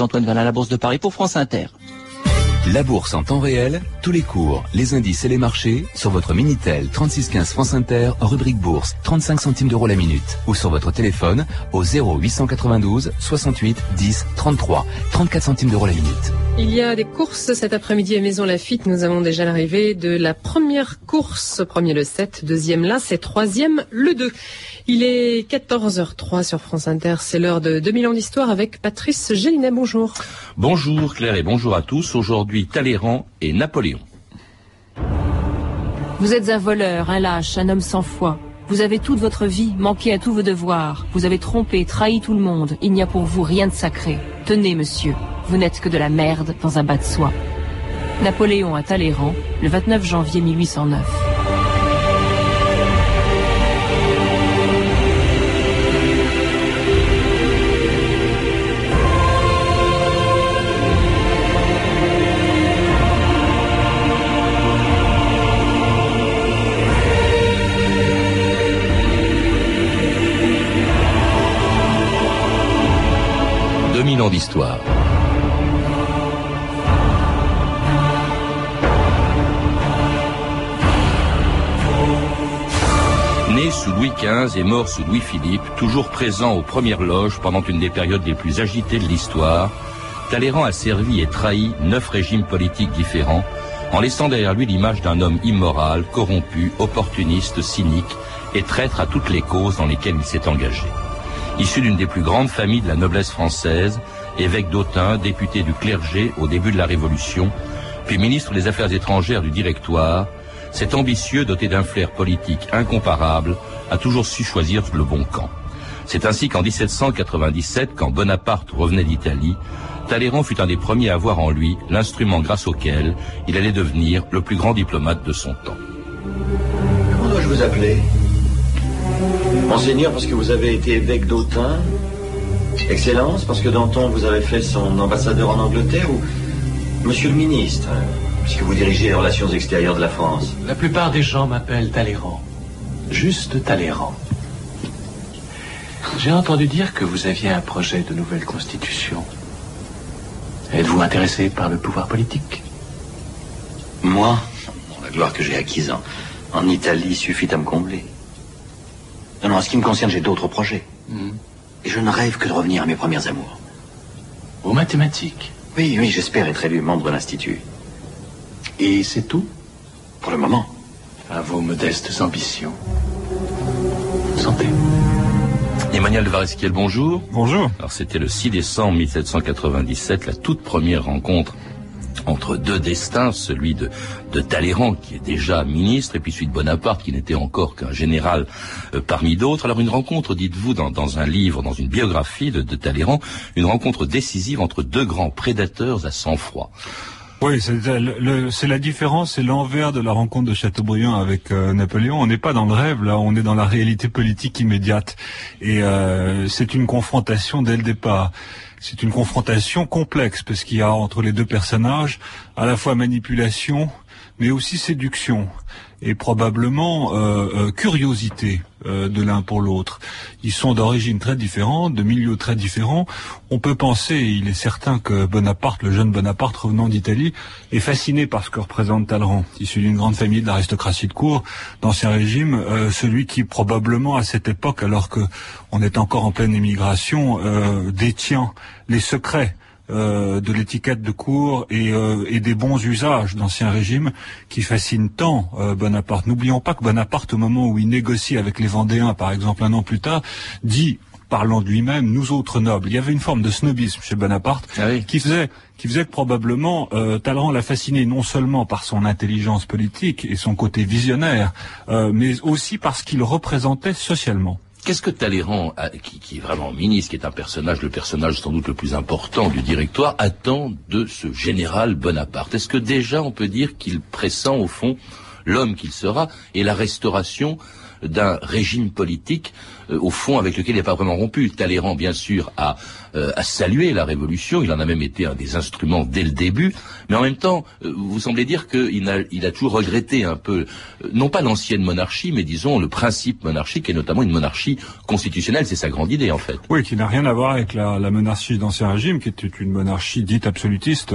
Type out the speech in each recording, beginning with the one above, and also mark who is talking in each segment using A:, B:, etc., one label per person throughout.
A: Antoine Verlin, la Bourse de Paris pour France Inter.
B: La bourse en temps réel, tous les cours, les indices et les marchés sur votre Minitel 3615 France Inter rubrique bourse, 35 centimes d'euros la minute ou sur votre téléphone au 0892 68 10 33, 34 centimes d'euros la minute.
C: Il y a des courses cet après-midi à Maison Lafitte. Nous avons déjà l'arrivée de la première course. Premier le 7, deuxième là, c'est troisième le 2. Il est 14h03 sur France Inter. C'est l'heure de 2000 ans d'histoire avec Patrice Gélinet. Bonjour.
D: Bonjour Claire et bonjour à tous. Aujourd'hui, Talleyrand et Napoléon.
E: Vous êtes un voleur, un lâche, un homme sans foi. Vous avez toute votre vie manqué à tous vos devoirs. Vous avez trompé, trahi tout le monde. Il n'y a pour vous rien de sacré. Tenez, monsieur, vous n'êtes que de la merde dans un bas de soie. Napoléon à Talleyrand, le 29 janvier 1809.
D: D'histoire. Né sous Louis XV et mort sous Louis-Philippe, toujours présent aux premières loges pendant une des périodes les plus agitées de l'histoire, Talleyrand a servi et trahi neuf régimes politiques différents, en laissant derrière lui l'image d'un homme immoral, corrompu, opportuniste, cynique et traître à toutes les causes dans lesquelles il s'est engagé. Issu d'une des plus grandes familles de la noblesse française, évêque d'Autun, député du clergé au début de la Révolution, puis ministre des Affaires étrangères du Directoire, cet ambitieux doté d'un flair politique incomparable a toujours su choisir le bon camp. C'est ainsi qu'en 1797, quand Bonaparte revenait d'Italie, Talleyrand fut un des premiers à voir en lui l'instrument grâce auquel il allait devenir le plus grand diplomate de son temps.
F: Comment dois-je vous appeler? Monseigneur, parce que vous avez été évêque d'Autun Excellence, parce que Danton vous avez fait son ambassadeur en Angleterre ou Monsieur le ministre, puisque vous dirigez les relations extérieures de la France
G: La plupart des gens m'appellent Talleyrand. Juste Talleyrand. J'ai entendu dire que vous aviez un projet de nouvelle constitution. Êtes-vous intéressé par le pouvoir politique?
F: Moi La gloire que j'ai acquise en, en, Italie suffit à me combler. Non, non, en ce qui me concerne, j'ai d'autres projets.
G: Hmm.
F: Et je ne rêve que de revenir à mes premières amours.
G: Aux mathématiques
F: Oui, oui, j'espère être élu membre de l'Institut.
G: Et c'est tout?
F: Pour le moment.
G: À vos modestes ambitions. Santé.
D: Emmanuel de Varesquiel, bonjour.
H: Bonjour.
D: Alors c'était le 6 décembre 1797, la toute première rencontre entre deux destins, celui de, Talleyrand, qui est déjà ministre, et puis celui de Bonaparte, qui n'était encore qu'un général euh, parmi d'autres. Alors une rencontre, dites-vous, dans, un livre, dans une biographie de, de Talleyrand, une rencontre décisive entre deux grands prédateurs à sang-froid.
H: Oui, c'est la différence, c'est l'envers de la rencontre de Chateaubriand avec euh, Napoléon. On n'est pas dans le rêve, là, on est dans la réalité politique immédiate. Et euh, c'est une confrontation dès le départ. C'est une confrontation complexe, parce qu'il y a entre les deux personnages à la fois manipulation, mais aussi séduction et probablement euh, euh, curiosité euh, de l'un pour l'autre. Ils sont d'origine très différentes, de milieux très différents. On peut penser, il est certain que Bonaparte, le jeune Bonaparte revenant d'Italie, est fasciné par ce que représente Talleyrand, issu d'une grande famille de l'aristocratie de cour, d'ancien régime, euh, celui qui probablement à cette époque, alors que on est encore en pleine émigration, détient les secrets euh, de l'étiquette de cour et, euh, et, des bons usages d'ancien régime qui fascinent tant euh, Bonaparte. N'oublions pas que Bonaparte, au moment où il négocie avec les Vendéens, par exemple un an plus tard, dit parlant de lui-même, nous autres nobles. Il y avait une forme de snobisme chez Bonaparte
D: ah oui.
H: qui faisait qui faisait que probablement euh, Talleyrand l'a fasciné non seulement par son intelligence politique et son côté visionnaire, euh, mais aussi parce qu'il représentait socialement.
D: Qu'est-ce que Talleyrand, a, qui, qui, est vraiment ministre, qui est un personnage, le personnage sans doute le plus important du directoire, attend de ce général Bonaparte? Est-ce que déjà on peut dire qu'il pressent au fond l'homme qu'il sera et la restauration d'un régime politique au fond, avec lequel il n'a pas vraiment rompu. Talleyrand, bien sûr, a, a salué la révolution. Il en a même été un des instruments dès le début. Mais en même temps, vous semblez dire qu'il a, il a toujours regretté un peu, non pas l'ancienne monarchie, mais disons le principe monarchique et notamment une monarchie constitutionnelle. C'est sa grande idée, en fait.
H: Oui, qui n'a rien à voir avec la, la monarchie d'ancien régime, qui était une monarchie dite absolutiste,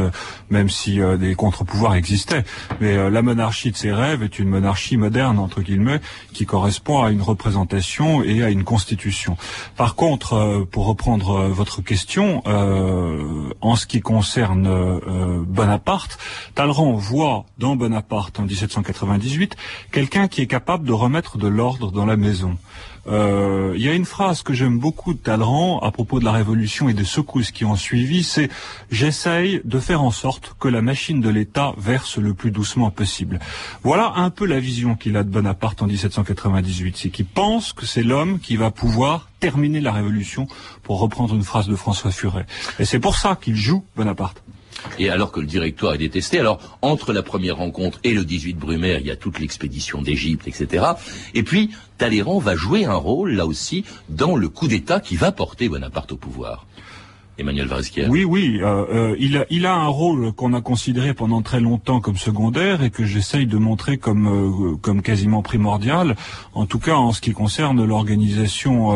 H: même si des contre-pouvoirs existaient. Mais la monarchie de ses rêves est une monarchie moderne, entre guillemets, qui correspond à une représentation et à une constitution. Par contre, pour reprendre votre question, euh, en ce qui concerne euh, Bonaparte, Talleyrand voit dans Bonaparte en 1798 quelqu'un qui est capable de remettre de l'ordre dans la maison. Euh, il y a une phrase que j'aime beaucoup de Talleyrand à propos de la Révolution et des secousses qui ont suivi, c'est « j'essaye de faire en sorte que la machine de l'État verse le plus doucement possible ». Voilà un peu la vision qu'il a de Bonaparte en 1798, c'est qu'il pense que c'est l'homme qui va pouvoir terminer la Révolution, pour reprendre une phrase de François Furet. Et c'est pour ça qu'il joue Bonaparte
D: et alors que le directoire est détesté. Alors, entre la première rencontre et le 18 Brumaire, il y a toute l'expédition d'Égypte, etc. Et puis, Talleyrand va jouer un rôle, là aussi, dans le coup d'État qui va porter Bonaparte au pouvoir. Emmanuel Varesquier.
H: Oui, oui, euh, euh, il, a, il a un rôle qu'on a considéré pendant très longtemps comme secondaire et que j'essaye de montrer comme, euh, comme quasiment primordial. En tout cas, en ce qui concerne l'organisation,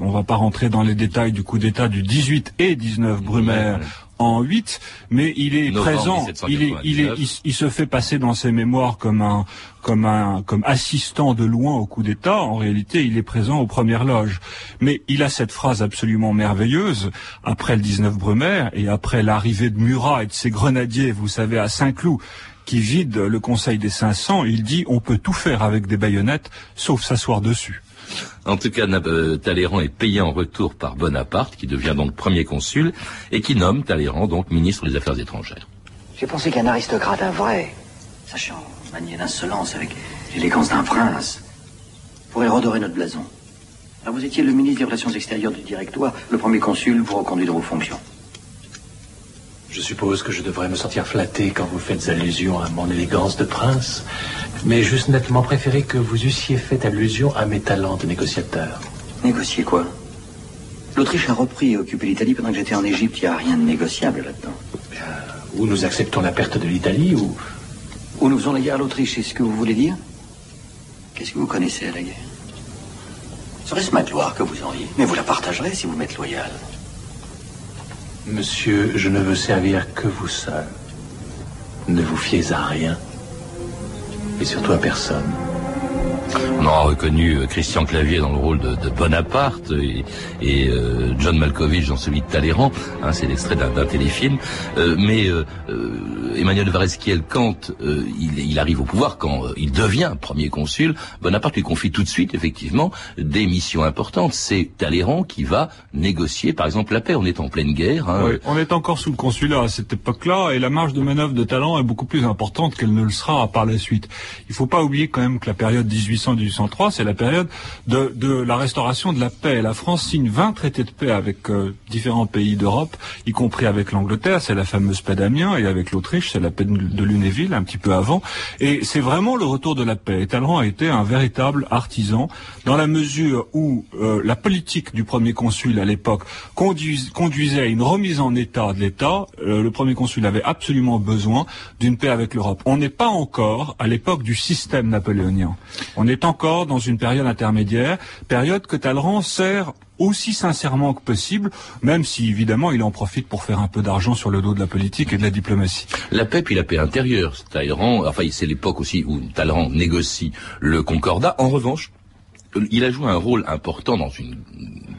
H: on va pas rentrer dans les détails du coup d'État du 18 et 19 Brumaire en 8, mais il est présent, il, est, il, est, il, se fait passer dans ses mémoires comme un, comme un, comme assistant de loin au coup d'État. En réalité, il est présent aux premières loges. Mais il a cette phrase absolument merveilleuse après le 19 Brumaire et après l'arrivée de Murat et de ses grenadiers, vous savez, à Saint-Cloud, qui vide le Conseil des 500. Il dit on peut tout faire avec des baïonnettes, sauf s'asseoir dessus.
D: En tout cas, euh, Talleyrand est payé en retour par Bonaparte, qui devient donc premier consul, et qui nomme Talleyrand donc ministre des Affaires étrangères.
I: J'ai pensé qu'un aristocrate, un vrai, sachant manier l'insolence avec l'élégance d'un prince, pourrait redorer notre blason. Alors vous étiez le ministre des Relations extérieures du directoire, le premier consul vous reconduit dans vos fonctions.
G: Je suppose que je devrais me sentir flatté quand vous faites allusion à mon élégance de prince, mais juste nettement préféré que vous eussiez fait allusion à mes talents de négociateur.
I: Négocier quoi? L'Autriche a repris et occupé l'Italie pendant que j'étais en Égypte. Il n'y a rien de négociable là-dedans.
G: Ou nous acceptons la perte de l'Italie, ou...
I: Ou nous faisons la guerre à l'Autriche, c'est ce que vous voulez dire? Qu'est-ce que vous connaissez à la guerre? Serait-ce ma gloire que vous enviez Mais vous la partagerez si vous m'êtes loyal.
G: Monsieur, je ne veux servir que vous seul. Ne vous fiez à rien. Et surtout à personne.
D: On aura reconnu euh, Christian Clavier dans le rôle de, Bonaparte et, euh, John Malkovich dans celui de Talleyrand. Hein, c'est l'extrait d'un téléfilm. Euh, mais Emmanuel Varesquiel, quand il, arrive au pouvoir, quand il devient premier consul, Bonaparte lui confie tout de suite, effectivement, des missions importantes. C'est Talleyrand qui va négocier, par exemple, la paix. On est en pleine guerre.
H: Hein. Oui, on est encore sous le consulat à cette époque-là, et la marge de manœuvre de Talleyrand est beaucoup plus importante qu'elle ne le sera par la suite. Il ne faut pas oublier quand même que la période 1800 1803, c'est la période de, la restauration de la paix. La France signe 20 traités de paix avec euh, différents pays d'Europe, y compris avec l'Angleterre, c'est la fameuse paix d'Amiens, et avec l'Autriche, c'est la paix de Lunéville, un petit peu avant. Et c'est vraiment le retour de la paix. Et Talleyrand a été un véritable artisan, dans la mesure où euh, la politique du premier consul à l'époque conduisait à une remise en état de l'État. Euh, le premier consul avait absolument besoin d'une paix avec l'Europe. On n'est pas encore à l'époque du système napoléonien. On est encore dans une période intermédiaire, période que Talleyrand sert aussi sincèrement que possible, même si évidemment il en profite pour faire un peu d'argent sur le dos de la politique et de la diplomatie.
D: La paix puis la paix intérieure, Talleyrand, enfin c'est l'époque aussi où Talleyrand négocie le Concordat. En revanche, il a joué un rôle important dans une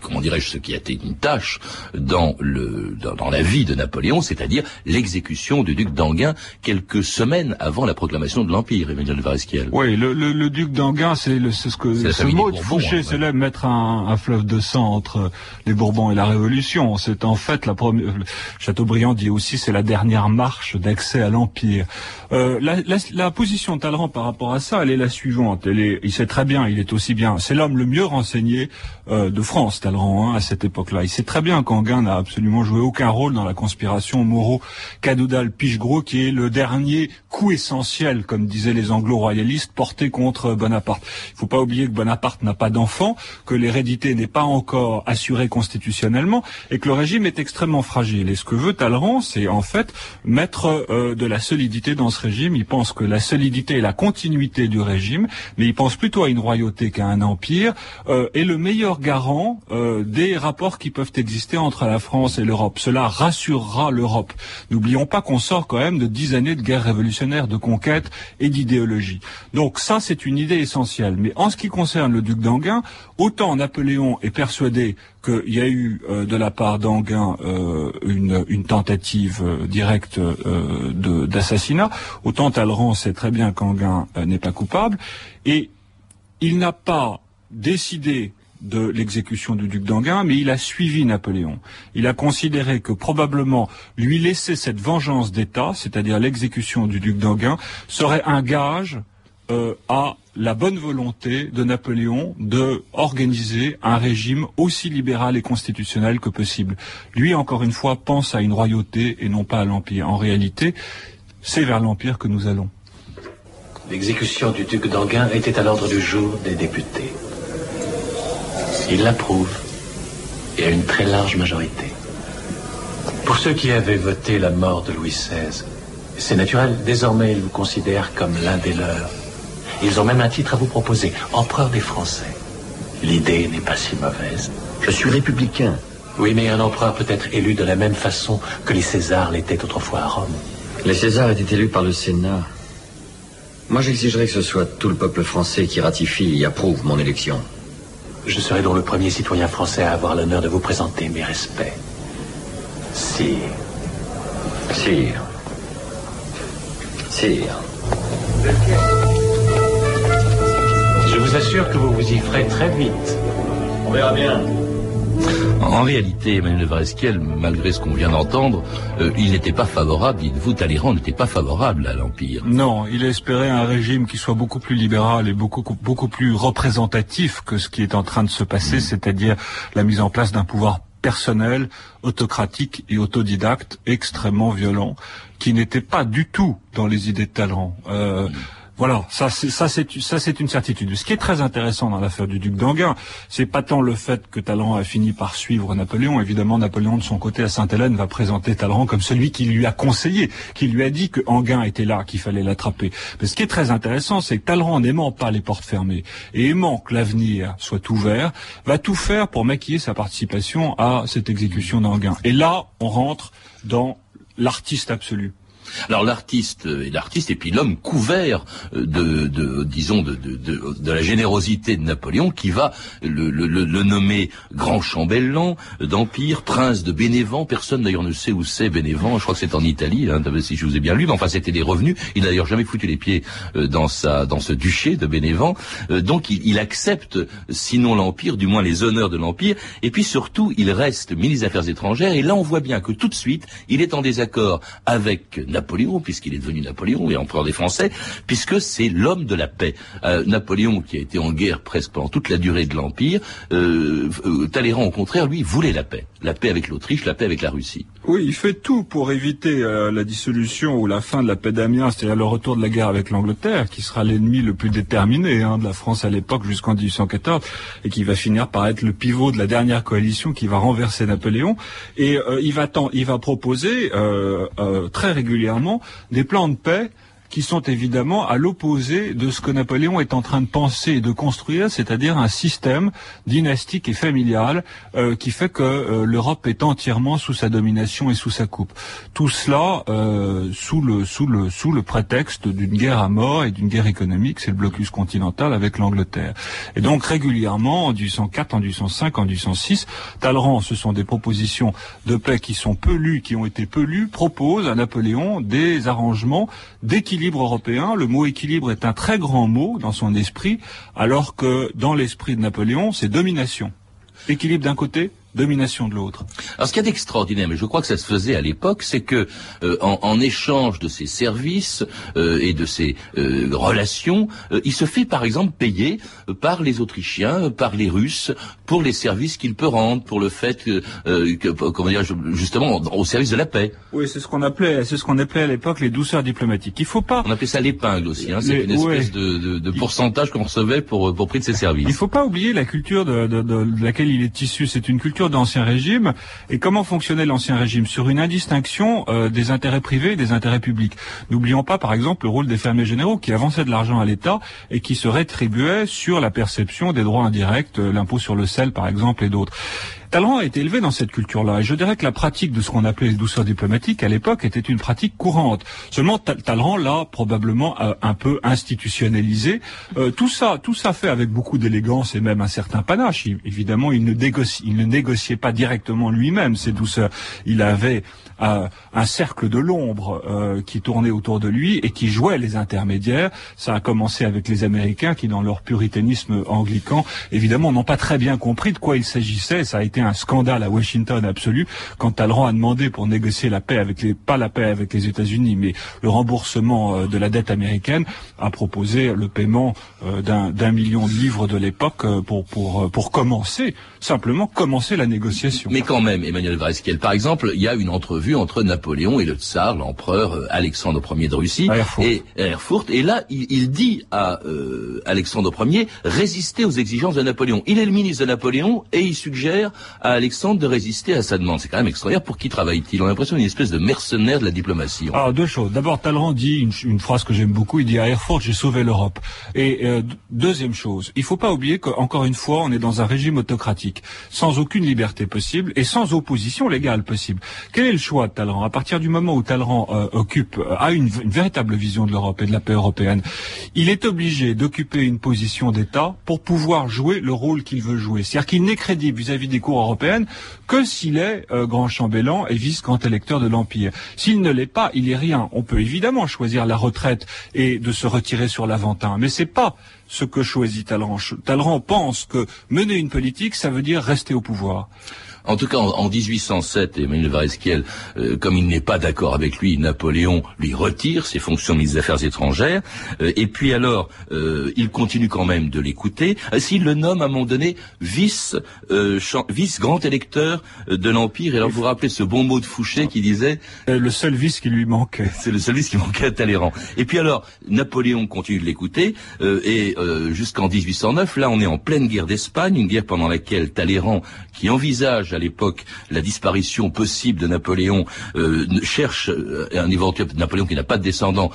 D: comment dirais-je, ce qui a été une tâche dans le dans, la vie de Napoléon, c'est-à-dire l'exécution du duc d'Anguin quelques semaines avant la proclamation de l'Empire, Emmanuel Varesquiel.
H: Oui, le, le, le duc d'Anguin, c'est ce que ce mot de Fouché, c'est là mettre un, un, fleuve de sang entre les Bourbons et la Révolution. C'est en fait la première. Chateaubriand dit aussi c'est la dernière marche d'accès à l'Empire. Euh, la, la, la, position de Talleyrand par rapport à ça, elle est la suivante. Elle est, il sait très bien, il est aussi bien C'est l'homme le mieux renseigné euh, de France, Talleyrand, hein, à cette époque-là. Il sait très bien qu'Anguin n'a absolument joué aucun rôle dans la conspiration Moreau-Cadoudal-Pichegros, qui est le dernier coup essentiel, comme disaient les anglo-royalistes, porté contre Bonaparte. Il ne faut pas oublier que Bonaparte n'a pas d'enfant, que l'hérédité n'est pas encore assurée constitutionnellement, et que le régime est extrêmement fragile. Et ce que veut Talleyrand, c'est en fait mettre euh, de la solidité dans ce régime. Il pense que la solidité et la continuité du régime, mais il pense plutôt à une royauté qu'à un euh, est le meilleur garant euh, des rapports qui peuvent exister entre la France et l'Europe. Cela rassurera l'Europe. N'oublions pas qu'on sort quand même de dix années de guerre révolutionnaire, de conquête et d'idéologie. Donc ça, c'est une idée essentielle. Mais en ce qui concerne le duc d'Anguin, autant Napoléon est persuadé qu'il y a eu euh, de la part d'Anguin euh, une, tentative directe d'assassinat, autant Talleyrand sait très bien qu'Anguin n'est pas coupable, et il n'a pas décidé de l'exécution du duc d'Anguin, mais il a suivi Napoléon. Il a considéré que probablement lui laisser cette vengeance d'État, c'est-à-dire l'exécution du duc d'Anguin, serait un gage à la bonne volonté de Napoléon de organiser un régime aussi libéral et constitutionnel que possible. Lui, encore une fois, pense à une royauté et non pas à l'Empire. En réalité, c'est vers l'Empire que nous allons.
G: L'exécution du duc d'Anguin était à l'ordre du jour des députés. Il l'approuve et à une très large majorité. Pour ceux qui avaient voté la mort de Louis XVI, c'est naturel, désormais ils vous considèrent comme l'un des leurs. Ils ont même un titre à vous proposer, empereur des Français. L'idée n'est pas si mauvaise.
F: Je suis républicain.
G: Oui, mais un empereur peut être élu de la même façon que les Césars l'étaient autrefois à Rome.
F: Les Césars étaient élus par le Sénat. Moi, j'exigerais que ce soit tout le peuple français qui ratifie et approuve mon élection.
G: Je serai donc le premier citoyen français à avoir l'honneur de vous présenter mes respects. Sire.
F: Sire. Sire.
G: Je vous assure que vous vous y ferez très vite.
F: On verra bien.
D: En réalité, Emmanuel Varesquiel, malgré ce qu'on vient d'entendre, euh, il n'était pas favorable, dites-vous, Talleyrand n'était pas favorable à l'Empire.
H: Non, il espérait un régime qui soit beaucoup plus libéral et beaucoup, beaucoup plus représentatif que ce qui est en train de se passer, mm. c'est-à-dire la mise en place d'un pouvoir personnel, autocratique et autodidacte extrêmement violent, qui n'était pas du tout dans les idées de Talleyrand. Euh, mm. Voilà, ça c'est ça c'est une certitude. Ce qui est très intéressant dans l'affaire du duc d'Anguin, c'est pas tant le fait que Talleyrand a fini par suivre Napoléon. Évidemment, Napoléon de son côté à Sainte-Hélène va présenter Talleyrand comme celui qui lui a conseillé, qui lui a dit que Anguin était là, qu'il fallait l'attraper. Mais ce qui est très intéressant, c'est que Talleyrand n'aimant pas les portes fermées et aimant que l'avenir soit ouvert, va tout faire pour maquiller sa participation à cette exécution d'Anguin. Et là, on rentre dans l'artiste absolu.
D: Alors l'artiste et l'artiste et puis l'homme couvert euh, de, de disons de, de, de, la générosité de Napoléon qui va le, le, le nommer grand chambellan d'empire, prince de Bénévent. Personne d'ailleurs ne sait où c'est Bénévent. Je crois que c'est en Italie, hein, si je vous ai bien lu. Mais enfin c'était des revenus. Il n'a d'ailleurs jamais foutu les pieds euh, dans sa dans ce duché de Bénévent. Euh, donc il, il accepte sinon l'empire, du moins les honneurs de l'empire. Et puis surtout il reste ministre des Affaires étrangères. Et là on voit bien que tout de suite il est en désaccord avec Napoléon Napoléon, puisqu'il est devenu Napoléon et empereur des Français, puisque c'est l'homme de la paix. Euh, Napoléon, qui a été en guerre presque pendant toute la durée de l'Empire, euh, euh, Talleyrand, au contraire, lui, voulait la paix. La paix avec l'Autriche, la paix avec la Russie.
H: Oui, il fait tout pour éviter la dissolution ou la fin de la paix d'Amiens, c'est-à-dire le retour de la guerre avec l'Angleterre, qui sera l'ennemi le plus déterminé hein, de la France à l'époque jusqu'en 1814, et qui va finir par être le pivot de la dernière coalition qui va renverser Napoléon. Et il va il va proposer très régulièrement des plans de paix qui sont évidemment à l'opposé de ce que Napoléon est en train de penser et de construire, c'est-à-dire un système dynastique et familial euh, qui fait que euh, l'Europe est entièrement sous sa domination et sous sa coupe. Tout cela euh, sous le sous le sous le prétexte d'une guerre à mort et d'une guerre économique, c'est le blocus continental avec l'Angleterre. Et donc régulièrement en 1804, en 1805, en 1806, Talleyrand, ce sont des propositions de paix qui sont peu lues, qui ont été peu lues, propose à Napoléon des arrangements d'équilibre équilibre européen, le mot équilibre est un très grand mot dans son esprit, alors que dans l'esprit de Napoléon, c'est domination. Équilibre d'un côté, domination de l'autre.
D: Alors ce qu'il y a d'extraordinaire, mais je crois que ça se faisait à l'époque, c'est que euh, en, échange de ses services euh, et de ses euh, relations, il se fait par exemple payer par les Autrichiens, par les Russes, pour les services qu'il peut rendre, pour le fait que, comment dire, justement, au service de la paix.
H: Oui, c'est ce qu'on appelait, c'est ce qu'on appelait à l'époque les douceurs diplomatiques. Il faut pas.
D: On appelait ça l'épingle aussi. Hein, c'est une espèce de, de, de, pourcentage qu'on recevait pour pour prix de ses services.
H: Il faut pas oublier la culture de, de, de laquelle il est issu. C'est une culture d'Ancien Régime. Et comment fonctionnait l'Ancien Régime Sur une indistinction euh, des intérêts privés et des intérêts publics. N'oublions pas, par exemple, le rôle des fermiers généraux qui avançaient de l'argent à l'État et qui se rétribuaient sur la perception des droits indirects, euh, l'impôt sur le sel, par exemple, et d'autres. Talleyrand a été élevé dans cette culture-là. Et je dirais que la pratique de ce qu'on appelait les douceurs diplomatiques à l'époque était une pratique courante. Seulement, Talleyrand l'a probablement euh, un peu institutionnalisé. Euh, tout ça, tout ça fait avec beaucoup d'élégance et même un certain panache. évidemment, il ne, négociait pas directement lui-même ces douceurs. Il avait un cercle de l'ombre euh, qui tournait autour de lui et qui jouait les intermédiaires. Ça a commencé avec les Américains qui, dans leur puritanisme anglican, évidemment, n'ont pas très bien compris de quoi il s'agissait. Ça a été un scandale à Washington absolu quand Talleyrand a demandé pour négocier la paix avec les, pas la paix avec les États-Unis, mais le remboursement euh, de la dette américaine, a proposé le paiement euh, d'un million de livres de l'époque pour, pour, pour commencer, simplement commencer la négociation.
D: Mais quand même, Emmanuel Vareskiel, par exemple, il y a une entrevue entre Napoléon et le tsar, l'empereur euh, Alexandre Ier de Russie, et Erfurt. Et là, il, dit à euh, Alexandre Ier résister aux exigences de Napoléon. Il est le ministre de Napoléon et il suggère à Alexandre de résister à sa demande. C'est quand même extraordinaire. Pour qui travaille-t-il? On a l'impression d'une espèce de mercenaire de la diplomatie.
H: Alors deux choses. D'abord, Talleyrand dit une, phrase que j'aime beaucoup. Il dit à Erfurt, j'ai sauvé l'Europe. Et euh, deuxième chose, il faut pas oublier qu'encore une fois, on est dans un régime autocratique, sans aucune liberté possible et sans opposition légale possible. Quel est le choix de Talleyrand? À partir du moment où Talleyrand euh, occupe, euh, a une, véritable vision de l'Europe et de la paix européenne, il est obligé d'occuper une position d'État pour pouvoir jouer le rôle qu'il veut jouer. C'est-à-dire qu'il n'est crédible vis-à-vis des cours européennes que s'il est euh, grand chambellan et vice-grand électeur de l'Empire. S'il ne l'est pas, il est rien. On peut évidemment choisir la retraite et de se retirer sur l'Aventin, mais c'est pas ce que choisit Talleyrand. Talleyrand pense que mener une politique, ça veut dire rester au pouvoir.
D: En tout cas, en, 1807, Emmanuel Vareskiel, euh, comme il n'est pas d'accord avec lui, Napoléon lui retire ses fonctions de ministre des Affaires étrangères. Euh, et puis alors, euh, il continue quand même de l'écouter. S'il le nomme à un moment donné vice, vice grand électeur de l'Empire. Et alors, vous vous rappelez ce bon mot de Fouché qui disait
H: le seul vice qui lui manquait.
D: C'est le seul vice qui manquait à Talleyrand. Et puis alors, Napoléon continue de l'écouter. et jusqu'en 1809, là, on est en pleine guerre d'Espagne, une guerre pendant laquelle Talleyrand, qui envisage à l'époque la disparition possible de Napoléon, euh, cherche euh, un éventuel Napoléon qui n'a pas de descendant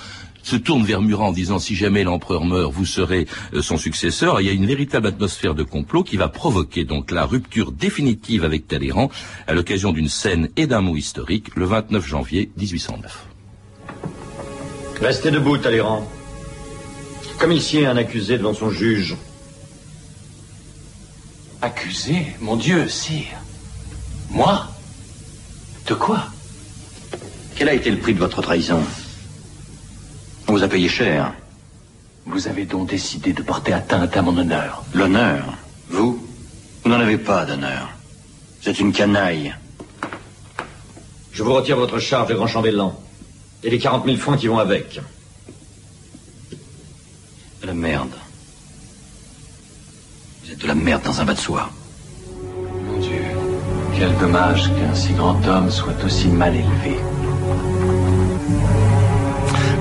D: se tourne vers Murat en disant si jamais l'empereur meurt, vous serez euh, son successeur. il y a une véritable atmosphère de complot qui va provoquer donc la rupture définitive avec Talleyrand à l'occasion d'une scène et d'un mot historique le 29 janvier 1809.
F: Restez debout, Talleyrand. Comme ici un accusé devant son juge.
G: Accusé? Mon Dieu, sire. Moi De quoi
I: Quel a été le prix de votre trahison On vous a payé cher.
G: Vous avez donc décidé de porter atteinte à mon honneur.
I: L'honneur Vous Vous n'en avez pas d'honneur. Vous êtes une canaille. Je vous retire votre charge de grand chambellan. Et les 40 000 francs qui vont avec. De la merde. Vous êtes de la merde dans un bas de soie.
G: Quel dommage qu'un si grand homme soit aussi mal élevé.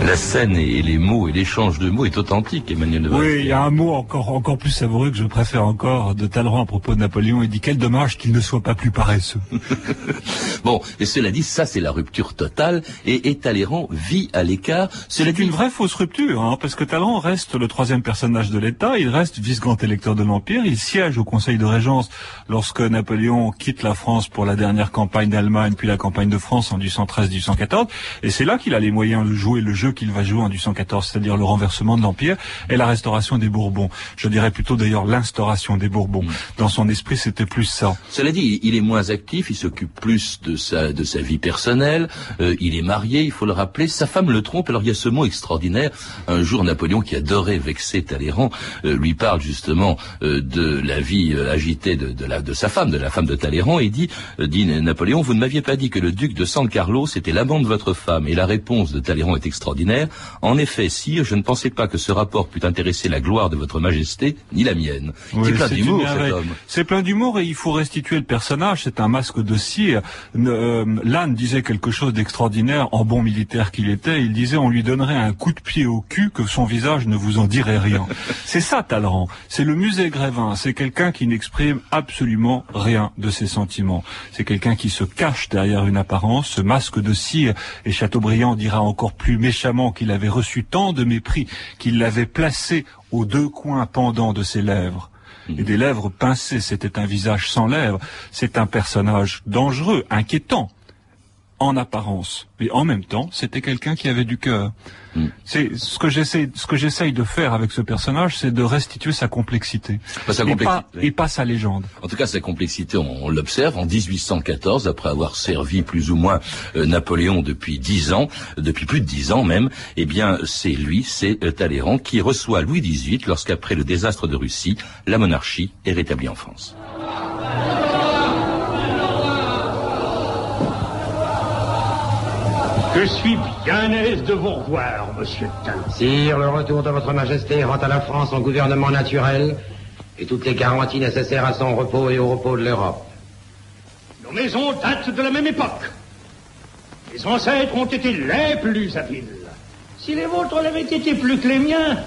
D: La scène et les mots et l'échange de mots est authentique, Emmanuel de
H: Oui, il y a un mot encore encore plus savoureux que je préfère encore de Talleyrand à propos de Napoléon. Il dit quel dommage qu'il ne soit pas plus paresseux.
D: bon, et cela dit, ça c'est la rupture totale et, et Talleyrand vit à l'écart.
H: C'est une vraie fausse rupture, hein, parce que Talleyrand reste le troisième personnage de l'État. Il reste vice-grand électeur de l'Empire. Il siège au Conseil de Régence lorsque Napoléon quitte la France pour la dernière campagne d'Allemagne, puis la campagne de France en 1813-1814. Et c'est là qu'il a les moyens de jouer le jeu qu'il va jouer en 1814, c'est-à-dire le renversement de l'Empire et la restauration des Bourbons. Je dirais plutôt d'ailleurs l'instauration des Bourbons. Mm. Dans son esprit, c'était plus ça.
D: Cela dit, il est moins actif, il s'occupe plus de sa, de sa vie personnelle, euh, il est marié, il faut le rappeler, sa femme le trompe, alors il y a ce mot extraordinaire, un jour Napoléon qui adorait vexer Talleyrand, euh, lui parle justement euh, de la vie agitée de, de, la, de sa femme, de la femme de Talleyrand, et dit, dit Napoléon, vous ne m'aviez pas dit que le duc de San Carlos était l'amant de votre femme, et la réponse de Talleyrand est extraordinaire, en effet, sire, je ne pensais pas que ce rapport pût intéresser la gloire de votre majesté, ni la mienne.
H: c'est plein d'humour, cet homme. C'est plein d'humour, et il faut restituer le personnage, c'est un masque de cire. Euh, Lannes disait quelque chose d'extraordinaire en bon militaire qu'il était. Il disait on lui donnerait un coup de pied au cul que son visage ne vous en dirait rien. c'est ça Talleyrand. C'est le musée Grévin. C'est quelqu'un qui n'exprime absolument rien de ses sentiments. C'est quelqu'un qui se cache derrière une apparence, ce masque de cire. Et Chateaubriand dira encore plus méchamment qu'il avait reçu tant de mépris qu'il l'avait placé aux deux coins pendants de ses lèvres et des lèvres pincées. C'était un visage sans lèvres. C'est un personnage dangereux, inquiétant, en apparence. Mais en même temps, c'était quelqu'un qui avait du cœur. Hmm. C'est ce que j'essaie, ce que j'essaye de faire avec ce personnage, c'est de restituer sa complexité, et, Pas, sa légende.
D: En tout cas, sa complexité, on, l'observe en 1814, après avoir servi plus ou moins euh, Napoléon depuis dix ans, depuis plus de dix ans même. Eh bien, c'est lui, c'est euh, Talleyrand, qui reçoit Louis XVIII lorsqu'après le désastre de Russie, la monarchie est rétablie en France.
J: Je suis bien aise de vous revoir, monsieur Tain.
K: Sire, le retour de votre majesté rend à la France son gouvernement naturel et toutes les garanties nécessaires à son repos et au repos de l'Europe.
J: Nos maisons datent de la même époque. Les ancêtres ont été les plus habiles. Si les vôtres l'avaient été plus que les miens,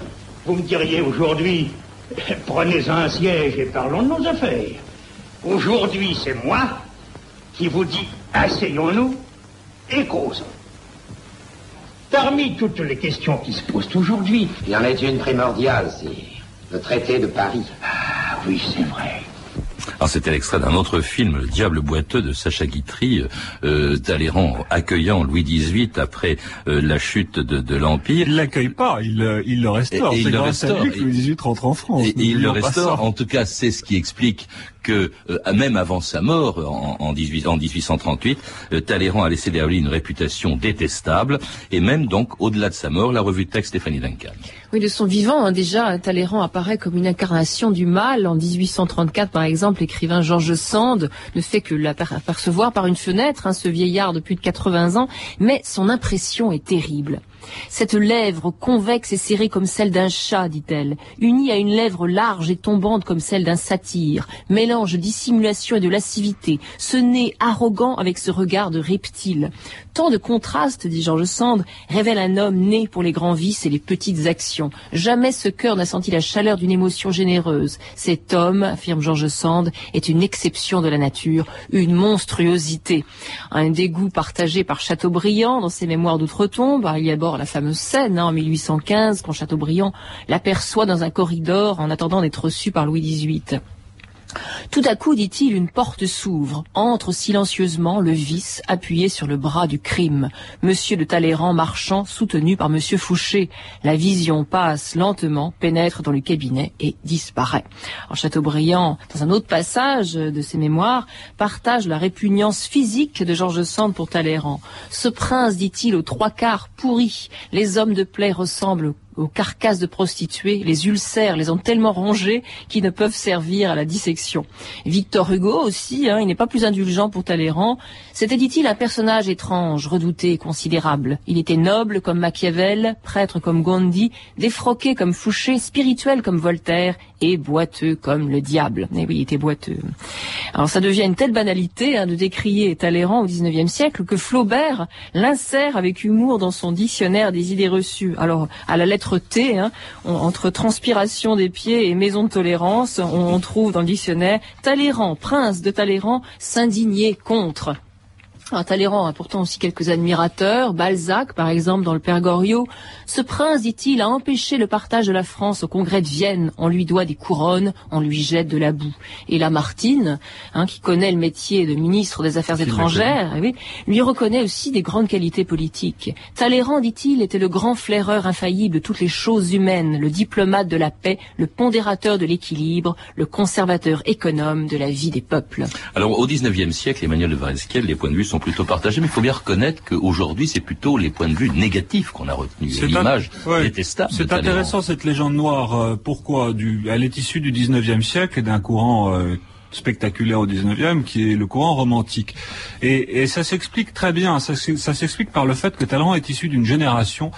J: vous me diriez aujourd'hui, prenez un siège et parlons de nos affaires. Aujourd'hui, c'est moi qui vous dis, asseyons-nous et causons. Parmi toutes les questions qui se posent aujourd'hui.
K: Il y en a une primordiale, c'est le traité de Paris.
J: Ah oui, c'est vrai.
D: C'était l'extrait d'un autre film, Le Diable boiteux de Sacha Guitry, euh, Talleyrand accueillant Louis XVIII après euh, la chute de, de l'Empire.
H: Il l'accueille pas, il, euh, il le restaure.
D: il le restaure.
H: Louis XVIII rentre en France.
D: Et, il le restaure. En tout cas, c'est ce qui explique que euh, même avant sa mort en, en, 18, en 1838, euh, Talleyrand a laissé derrière lui une réputation détestable et même donc au-delà de sa mort, la revue de texte Stéphanie Duncan.
E: Oui, de son vivant, hein, déjà, Talleyrand apparaît comme une incarnation du mal. En 1834, par exemple, l'écrivain Georges Sand ne fait que l'apercevoir par une fenêtre, hein, ce vieillard de plus de 80 ans, mais son impression est terrible. Cette lèvre convexe et serrée comme celle d'un chat, dit-elle, unie à une lèvre large et tombante comme celle d'un satyre, mélange dissimulation et de lascivité, ce nez arrogant avec ce regard de reptile. Tant de contrastes, dit Georges Sand, révèle un homme né pour les grands vices et les petites actions. Jamais ce cœur n'a senti la chaleur d'une émotion généreuse. Cet homme, affirme Georges Sand, est une exception de la nature, une monstruosité. Un dégoût partagé par Chateaubriand dans ses mémoires d'outre-tombe. Y la fameuse scène hein, en 1815 quand Chateaubriand l'aperçoit dans un corridor en attendant d'être reçu par Louis XVIII. Tout à coup, dit-il, une porte s'ouvre. Entre silencieusement le vice appuyé sur le bras du crime. Monsieur de Talleyrand marchant, soutenu par Monsieur Fouché. La vision passe lentement, pénètre dans le cabinet et disparaît. En Chateaubriand, dans un autre passage de ses mémoires, partage la répugnance physique de Georges Sand pour Talleyrand. Ce prince, dit-il, aux trois quarts pourri. Les hommes de plaie ressemblent aux carcasses de prostituées, les ulcères les ont tellement rongés qu'ils ne peuvent servir à la dissection. Victor Hugo aussi, hein, il n'est pas plus indulgent pour Talleyrand. C'était, dit-il, un personnage étrange, redouté considérable. Il était noble comme Machiavel, prêtre comme Gondi, défroqué comme Fouché, spirituel comme Voltaire et boiteux comme le diable. Et oui, il était boiteux. Alors ça devient une telle banalité hein, de décrier Talleyrand au XIXe siècle que Flaubert l'insère avec humour dans son dictionnaire des idées reçues. Alors à la lettre T, hein, entre transpiration des pieds et maison de tolérance, on, trouve dans le dictionnaire Talleyrand, prince de Talleyrand, s'indigner contre. Alors, Talleyrand a pourtant aussi quelques admirateurs. Balzac, par exemple, dans le Père Goriot. Ce prince, dit-il, a empêché le partage de la France au congrès de Vienne. On lui doit des couronnes, on lui jette de la boue. Et Lamartine, hein, qui connaît le métier de ministre des Affaires étrangères, eh lui reconnaît aussi des grandes qualités politiques. Talleyrand, dit-il, était le grand flaireur infaillible de toutes les choses humaines, le diplomate de la paix, le pondérateur de l'équilibre, le conservateur économe de la vie des peuples.
D: Alors, au XIXe siècle, Emmanuel de Varesquiel, les points de vue sont plutôt partagés, mais il faut bien reconnaître qu'aujourd'hui, c'est plutôt les points de vue négatifs qu'on a retenus. L'image détestable.
H: C'est intéressant cette légende noire. Euh, pourquoi du... Elle est issue du XIXe siècle et d'un courant euh, spectaculaire au 19e, qui est le courant romantique. Et, et ça s'explique très bien. Ça, ça s'explique par le fait que Talleyrand est issu d'une génération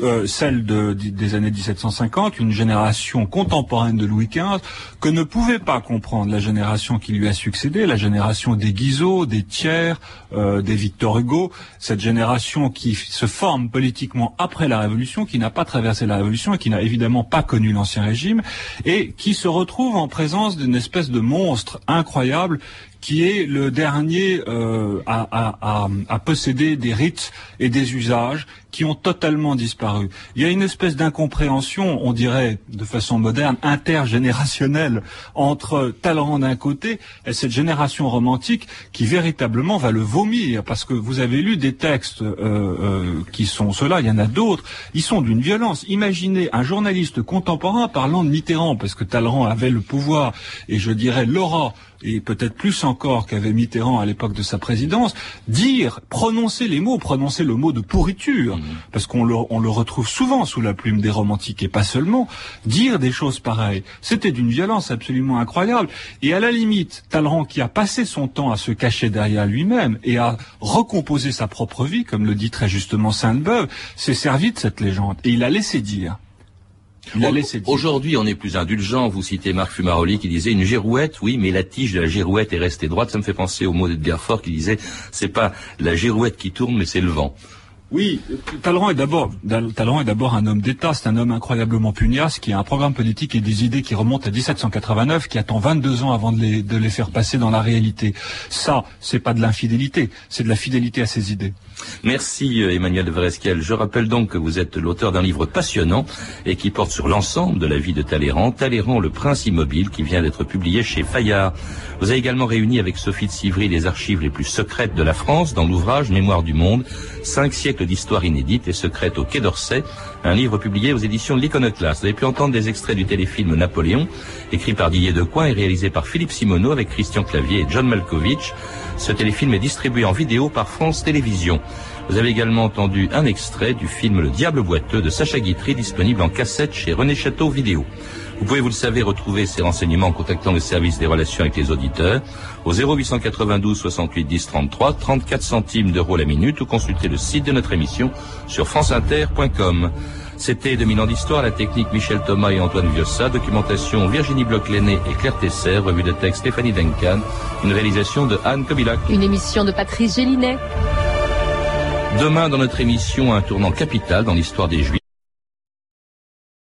H: euh, celle de, des années 1750, une génération contemporaine de Louis XV, que ne pouvait pas comprendre la génération qui lui a succédé, la génération des Guizot, des Thiers, euh, des Victor Hugo, cette génération qui se forme politiquement après la Révolution, qui n'a pas traversé la Révolution et qui n'a évidemment pas connu l'Ancien Régime, et qui se retrouve en présence d'une espèce de monstre incroyable qui est le dernier euh, à, posséder des rites et des usages qui ont totalement disparu. Il y a une espèce d'incompréhension, on dirait de façon moderne, intergénérationnelle entre Talleyrand d'un côté et cette génération romantique qui véritablement va le vomir, parce que vous avez lu des textes euh, euh, qui sont ceux-là, il y en a d'autres, ils sont d'une violence. Imaginez un journaliste contemporain parlant de Mitterrand, parce que Talleyrand avait le pouvoir et je dirais l'aura et peut-être plus encore qu'avait Mitterrand à l'époque de sa présidence, dire, prononcer les mots, prononcer le mot de pourriture, mmh. parce qu'on le, on le retrouve souvent sous la plume des romantiques et pas seulement, dire des choses pareilles, c'était d'une violence absolument incroyable. Et à la limite, Talleyrand qui a passé son temps à se cacher derrière lui-même et à recomposer sa propre vie, comme le dit très justement Sainte-Beuve, s'est servi de cette légende et il a laissé dire.
D: Aujourd'hui, on est plus indulgent. Vous citez Marc Fumaroli qui disait une girouette, oui, mais la tige de la girouette est restée droite. Ça me fait penser au mot d'Edgar Fort qui disait c'est pas la girouette qui tourne, mais c'est le vent.
H: Oui, Talleyrand est d'abord Talleyrand est d'abord un homme d'État, c'est un homme incroyablement pugnace qui a un programme politique et des idées qui remontent à 1789, qui attend 22 ans avant de les, de les faire passer dans la réalité. Ça, c'est pas de l'infidélité, c'est de la fidélité à ses idées.
D: Merci euh, Emmanuel de Varesquiel. Je rappelle donc que vous êtes l'auteur d'un livre passionnant et qui porte sur l'ensemble de la vie de Talleyrand, Talleyrand le prince immobile, qui vient d'être publié chez Fayard. Vous avez également réuni avec Sophie de Sivry les archives les plus secrètes de la France dans l'ouvrage Mémoire du monde, cinq siècles d'histoire inédite et secrète au Quai d'Orsay, un livre publié aux éditions de l'Iconoclaste. Vous avez pu entendre des extraits du téléfilm Napoléon, écrit par Didier Decoing et réalisé par Philippe Simoneau avec Christian Clavier et John Malkovich. Ce téléfilm est distribué en vidéo par France Télévisions. Vous avez également entendu un extrait du film Le Diable boiteux de Sacha Guitry, disponible en cassette chez René Château Vidéo. Vous pouvez, vous le savez, retrouver ces renseignements en contactant le service des relations avec les auditeurs au 0892 68 10 33, 34 centimes d'euros la minute ou consulter le site de notre émission sur franceinter.com. C'était 2000 ans d'histoire, la technique Michel Thomas et Antoine Viossa, documentation Virginie Bloch-Lenné et Claire Tesser, revue de texte Stéphanie Duncan, une réalisation de Anne Kobilac.
E: Une émission de Patrice Gélinet.
D: Demain, dans notre émission, un tournant capital dans l'histoire des Juifs.